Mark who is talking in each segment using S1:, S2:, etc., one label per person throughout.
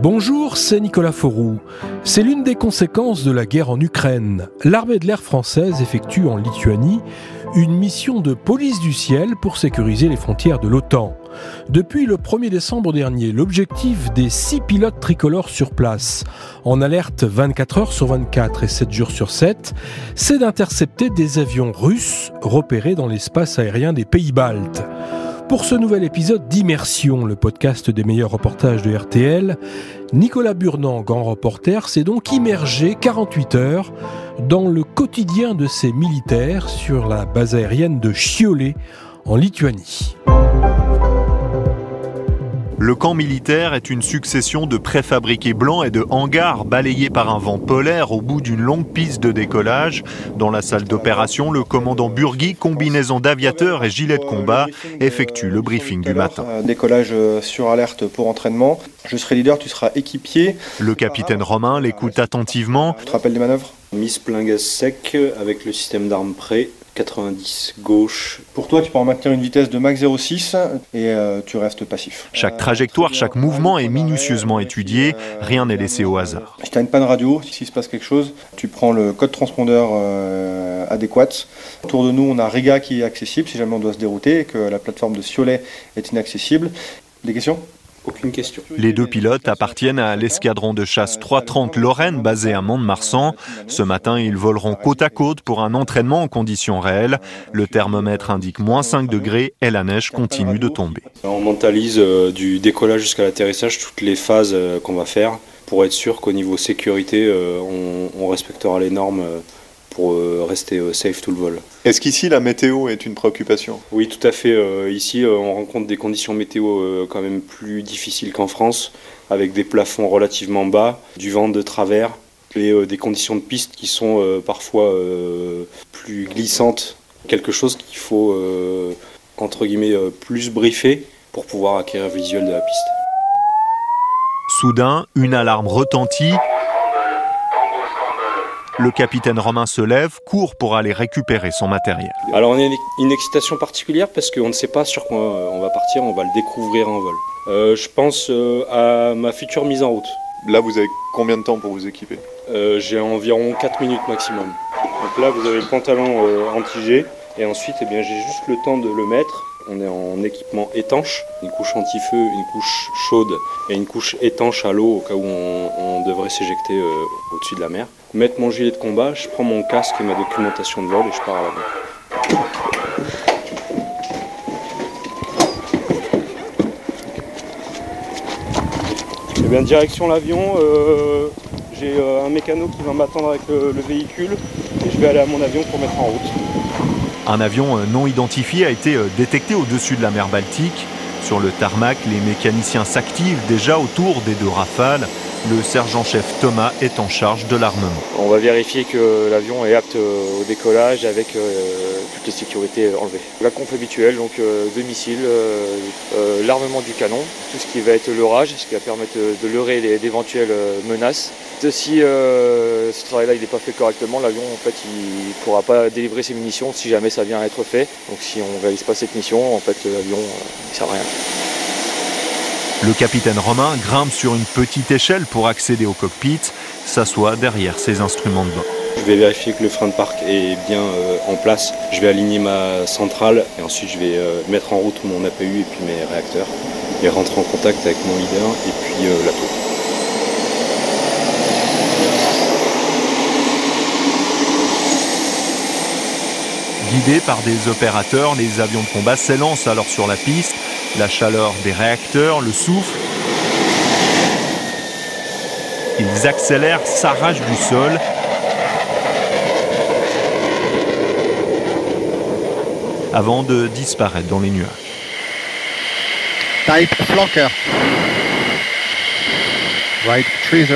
S1: Bonjour, c'est Nicolas Fauroux. C'est l'une des conséquences de la guerre en Ukraine. L'armée de l'air française effectue en Lituanie une mission de police du ciel pour sécuriser les frontières de l'OTAN. Depuis le 1er décembre dernier, l'objectif des six pilotes tricolores sur place, en alerte 24 heures sur 24 et 7 jours sur 7, c'est d'intercepter des avions russes repérés dans l'espace aérien des pays baltes. Pour ce nouvel épisode d'Immersion, le podcast des meilleurs reportages de RTL, Nicolas Burnand, grand reporter, s'est donc immergé 48 heures dans le quotidien de ces militaires sur la base aérienne de Chiolet, en Lituanie.
S2: Le camp militaire est une succession de préfabriqués blancs et de hangars balayés par un vent polaire au bout d'une longue piste de décollage. Dans la salle d'opération, le commandant Burgui, combinaison d'aviateur et gilet de combat, effectue le briefing du matin.
S3: Décollage euh, sur alerte pour entraînement. Je serai leader, tu seras équipier.
S2: Le capitaine Romain l'écoute attentivement.
S3: Tu te rappelles des manœuvres?
S4: Mise plein gaz sec avec le système d'armes prêt 90 gauche.
S3: Pour toi, tu peux en maintenir une vitesse de max 0,6 et euh, tu restes passif.
S2: Chaque trajectoire, chaque mouvement est minutieusement étudié, rien n'est laissé au hasard.
S3: Si tu as une panne radio, s'il se passe quelque chose, tu prends le code transpondeur euh, adéquat. Autour de nous, on a Riga qui est accessible si jamais on doit se dérouter et que la plateforme de Siolet est inaccessible. Des questions?
S4: Aucune question.
S2: Les deux pilotes appartiennent à l'escadron de chasse 330 Lorraine basé à Mont-de-Marsan. Ce matin, ils voleront côte à côte pour un entraînement en conditions réelles. Le thermomètre indique moins 5 degrés et la neige continue de tomber.
S4: On mentalise euh, du décollage jusqu'à l'atterrissage toutes les phases euh, qu'on va faire pour être sûr qu'au niveau sécurité, euh, on, respectera les normes pour euh, rester euh, safe tout le vol.
S5: Est-ce qu'ici la météo est une préoccupation?
S4: Oui, tout à fait. Euh, ici, on rencontre des conditions météo quand même plus difficiles qu'en France, avec des plafonds relativement bas, du vent de travers et des conditions de piste qui sont parfois plus glissantes. Quelque chose qu'il faut entre guillemets plus briefer pour pouvoir acquérir le visuel de la piste.
S2: Soudain, une alarme retentit le capitaine Romain se lève, court pour aller récupérer son matériel.
S4: Alors on a une excitation particulière parce qu'on ne sait pas sur quoi on va partir, on va le découvrir en vol. Euh, je pense euh, à ma future mise en route.
S5: Là vous avez combien de temps pour vous équiper?
S4: Euh, J'ai environ 4 minutes maximum. Donc là vous avez le pantalon anti-G et ensuite eh bien, j'ai juste le temps de le mettre on est en équipement étanche, une couche anti-feu, une couche chaude et une couche étanche à l'eau au cas où on, devrait s'éjecter euh, au-dessus de la mer. Mettre mon gilet de combat, je prends mon casque et ma documentation de vol et je pars à l'avant. Eh bien, direction l'avion, euh, j'ai euh, un mécano qui va m'attendre avec le véhicule et je vais aller à mon avion pour mettre en route.
S2: Un avion euh, non identifié a été euh, détecté au-dessus de la mer Baltique. Sur le tarmac, les mécaniciens s'activent déjà autour des deux rafales. Le sergent-chef Thomas est en charge de l'armement.
S6: On va vérifier que l'avion est apte euh, au décollage avec toutes les sécurités enlevées. La conf habituelle, donc deux missiles, l'armement du canon, tout ce qui va être l'orage, ce qui va permettre de leurrer d'éventuelles menaces. Si euh, ce travail-là n'est pas fait correctement, l'avion en fait il pourra pas délivrer ses munitions si jamais ça vient à être fait. Donc si on ne réalise pas cette mission, en fait l'avion euh, ne sert à rien.
S2: Le capitaine Romain grimpe sur une petite échelle pour accéder au cockpit, s'assoit derrière ses instruments de bord.
S4: Je vais vérifier que le frein de parc est bien euh, en place. Je vais aligner ma centrale et ensuite je vais mettre en route mon APU et puis mes réacteurs et rentrer en contact avec mon leader et puis la tour.
S2: Guidés par des opérateurs, les avions de combat s'élancent alors sur la piste. La chaleur des réacteurs, le souffle. Ils accélèrent, s'arrachent du sol. Avant de disparaître dans les nuages.
S7: Type Flocker. Right 300.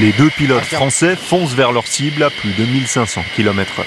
S2: Les deux pilotes français foncent vers leur cible à plus de 1500 km/h.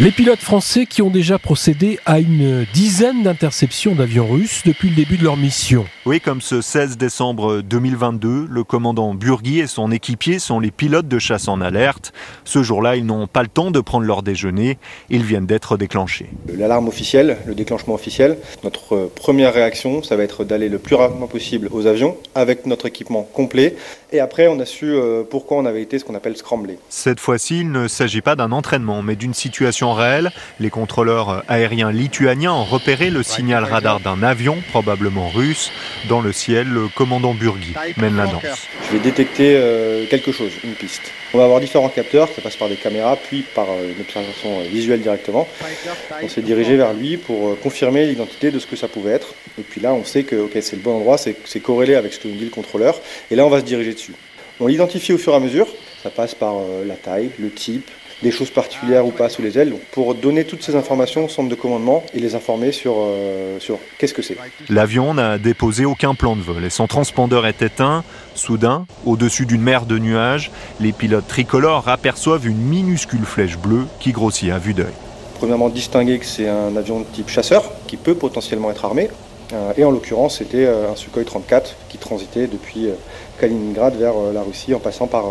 S1: Les pilotes français qui ont déjà procédé à une dizaine d'interceptions d'avions russes depuis le début de leur mission.
S2: Oui, comme ce 16 décembre 2022, le commandant Burgui et son équipier sont les pilotes de chasse en alerte. Ce jour-là, ils n'ont pas le temps de prendre leur déjeuner. Ils viennent d'être déclenchés.
S3: L'alarme officielle, le déclenchement officiel, notre première réaction, ça va être d'aller le plus rapidement possible aux avions avec notre équipement complet. Et après, on a su euh, pourquoi on avait été ce qu'on appelle scramblé.
S2: Cette fois-ci, il ne s'agit pas d'un entraînement, mais d'une situation réelle. Les contrôleurs aériens lituaniens ont repéré le signal radar d'un avion, probablement russe. Dans le ciel, le commandant Burgui mène la danse.
S3: Je vais détecter euh, quelque chose, une piste. On va avoir différents capteurs, ça passe par des caméras, puis par euh, une observation visuelle directement. On s'est dirigé vers lui pour confirmer l'identité de ce que ça pouvait être. Et puis là, on sait que ok, c'est le bon endroit, c'est corrélé avec ce que nous dit le contrôleur. Et là, on va se diriger dessus. On l'identifie au fur et à mesure. Ça passe par la taille, le type, des choses particulières ou pas sous les ailes. Donc pour donner toutes ces informations au centre de commandement et les informer sur, euh, sur qu'est-ce que c'est.
S2: L'avion n'a déposé aucun plan de vol et son transpondeur est éteint. Soudain, au-dessus d'une mer de nuages, les pilotes tricolores aperçoivent une minuscule flèche bleue qui grossit à vue d'œil.
S3: Premièrement, distinguer que c'est un avion de type chasseur qui peut potentiellement être armé. Euh, et en l'occurrence, c'était euh, un Sukhoi 34 qui transitait depuis Kaliningrad vers la Russie en passant par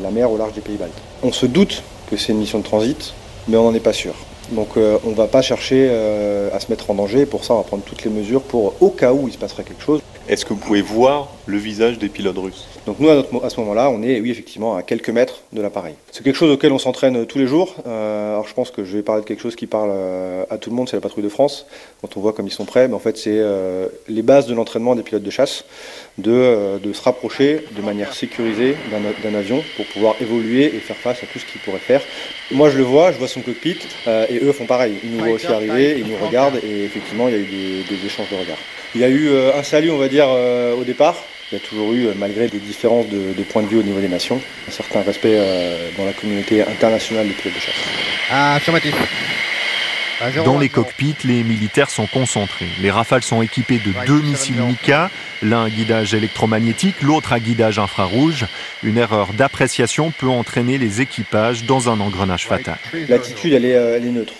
S3: la mer au large des pays baltes. On se doute que c'est une mission de transit, mais on n'en est pas sûr. Donc euh, on ne va pas chercher euh, à se mettre en danger, pour ça on va prendre toutes les mesures pour au cas où il se passerait quelque chose.
S5: Est-ce que vous pouvez voir le visage des pilotes russes?
S3: Donc nous, à, notre, à ce moment-là, on est, oui, effectivement, à quelques mètres de l'appareil. C'est quelque chose auquel on s'entraîne tous les jours. Euh, alors je pense que je vais parler de quelque chose qui parle euh, à tout le monde, c'est la patrouille de France. Quand on voit comme ils sont prêts, mais en fait, c'est euh, les bases de l'entraînement des pilotes de chasse, de, euh, de se rapprocher de manière sécurisée d'un avion pour pouvoir évoluer et faire face à tout ce qu'ils pourraient faire. Moi, je le vois, je vois son cockpit, et eux font pareil. Ils nous voient aussi arriver, ils nous regardent, et effectivement, il y a eu des, des échanges de regards. Il y a eu un salut, on va dire, au départ. Il y a toujours eu, malgré des différences de, de point de vue au niveau des nations, un certain respect euh, dans la communauté internationale des pilotes de chasse.
S7: Ah, affirmatif.
S2: Dans les cockpits, les militaires sont concentrés. Les rafales sont équipées de deux missiles Mika, l'un à guidage électromagnétique, l'autre à guidage infrarouge. Une erreur d'appréciation peut entraîner les équipages dans un engrenage fatal.
S3: L'attitude, elle est, elle est neutre.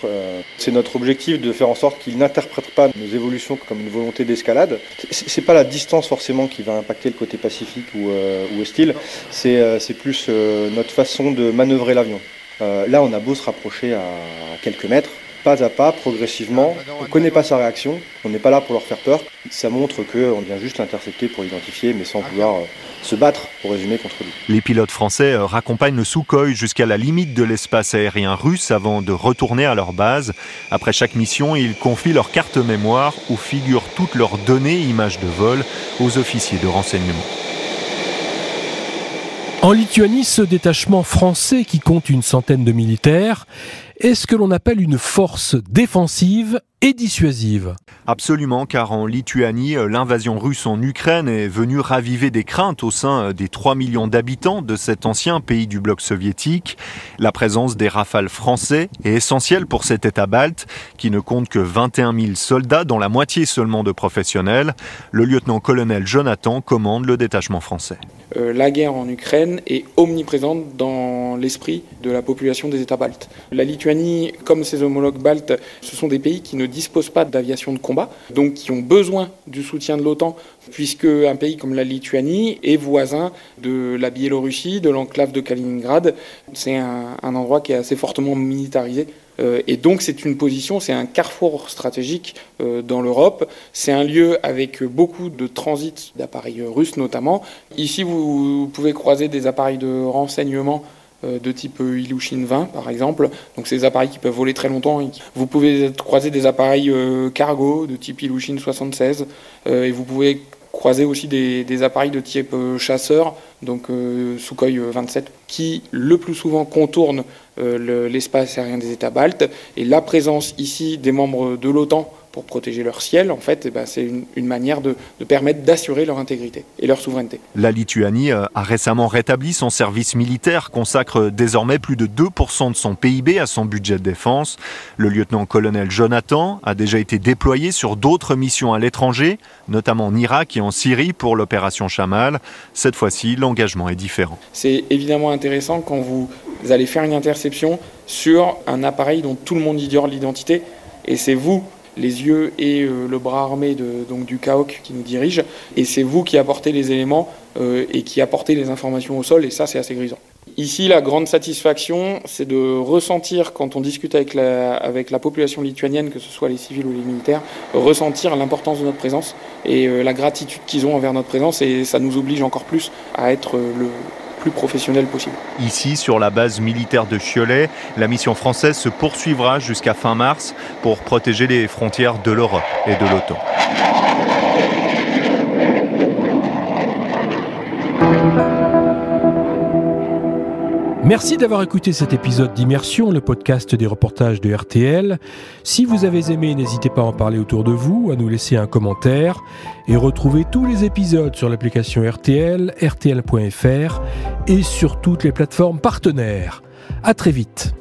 S3: C'est notre objectif de faire en sorte qu'ils n'interprètent pas nos évolutions comme une volonté d'escalade. C'est pas la distance forcément qui va impacter le côté pacifique ou, euh, ou hostile, c'est plus euh, notre façon de manœuvrer l'avion. Euh, là, on a beau se rapprocher à quelques mètres, pas à pas, progressivement. On ne connaît pas sa réaction, on n'est pas là pour leur faire peur. Ça montre qu'on vient juste l'intercepter pour l'identifier, mais sans vouloir euh, se battre, pour résumer, contre lui.
S2: Les pilotes français euh, raccompagnent le Sukhoi jusqu'à la limite de l'espace aérien russe avant de retourner à leur base. Après chaque mission, ils confient leur carte mémoire où figurent toutes leurs données, images de vol, aux officiers de renseignement.
S1: En Lituanie, ce détachement français qui compte une centaine de militaires est ce que l'on appelle une force défensive et dissuasive.
S2: Absolument, car en Lituanie, l'invasion russe en Ukraine est venue raviver des craintes au sein des 3 millions d'habitants de cet ancien pays du bloc soviétique. La présence des rafales français est essentielle pour cet État balte, qui ne compte que 21 000 soldats, dont la moitié seulement de professionnels. Le lieutenant-colonel Jonathan commande le détachement français.
S8: Euh, la guerre en Ukraine est omniprésente dans l'esprit de la population des États baltes. La Lituanie, comme ses homologues baltes, ce sont des pays qui ne disposent pas d'aviation de combat, donc qui ont besoin du soutien de l'OTAN, puisque un pays comme la Lituanie est voisin de la Biélorussie, de l'enclave de Kaliningrad. C'est un, endroit qui est assez fortement militarisé. Euh, et donc c'est une position, c'est un carrefour stratégique euh, dans l'Europe. C'est un lieu avec beaucoup de transit d'appareils russes notamment. Ici, vous pouvez croiser des appareils de renseignement de type Ilyushin 20 par exemple. Donc ces appareils qui peuvent voler très longtemps. Vous pouvez croiser des appareils cargo de type Ilyushin 76 et vous pouvez croiser aussi des, des appareils de type chasseur, donc euh, Sukhoi 27, qui le plus souvent contournent euh, l'espace aérien des États baltes. Et la présence ici des membres de l'OTAN pour protéger leur ciel, en fait, eh ben, c'est une, manière de, de permettre d'assurer leur intégrité et leur souveraineté.
S2: La Lituanie euh, a récemment rétabli son service militaire, consacre désormais plus de 2% de son PIB à son budget de défense. Le lieutenant-colonel Jonathan a déjà été déployé sur d'autres missions à l'étranger, notamment en Irak et en Syrie pour l'opération Chamal. Cette fois-ci, l'engagement est différent.
S8: C'est évidemment intéressant quand vous allez faire une interception sur un appareil dont tout le monde ignore l'identité et c'est vous les yeux et euh, le bras armé donc, du CAOC qui nous dirige. Et c'est vous qui apportez les éléments euh, et qui apportez les informations au sol, et ça, c'est assez grisant. Ici, la grande satisfaction, c'est de ressentir, quand on discute avec la, avec la population lituanienne, que ce soit les civils ou les militaires, ressentir l'importance de notre présence et euh, la gratitude qu'ils ont envers notre présence, et ça nous oblige encore plus à être le, plus professionnel possible.
S2: Ici, sur la base militaire de Cholet, la mission française se poursuivra jusqu'à fin mars pour protéger les frontières de l'Europe et de l'OTAN.
S1: Merci d'avoir écouté cet épisode d'Immersion, le podcast des reportages de RTL. Si vous avez aimé, n'hésitez pas à en parler autour de vous, à nous laisser un commentaire et retrouvez tous les épisodes sur l'application RTL, rtl.fr et sur toutes les plateformes partenaires. À très vite.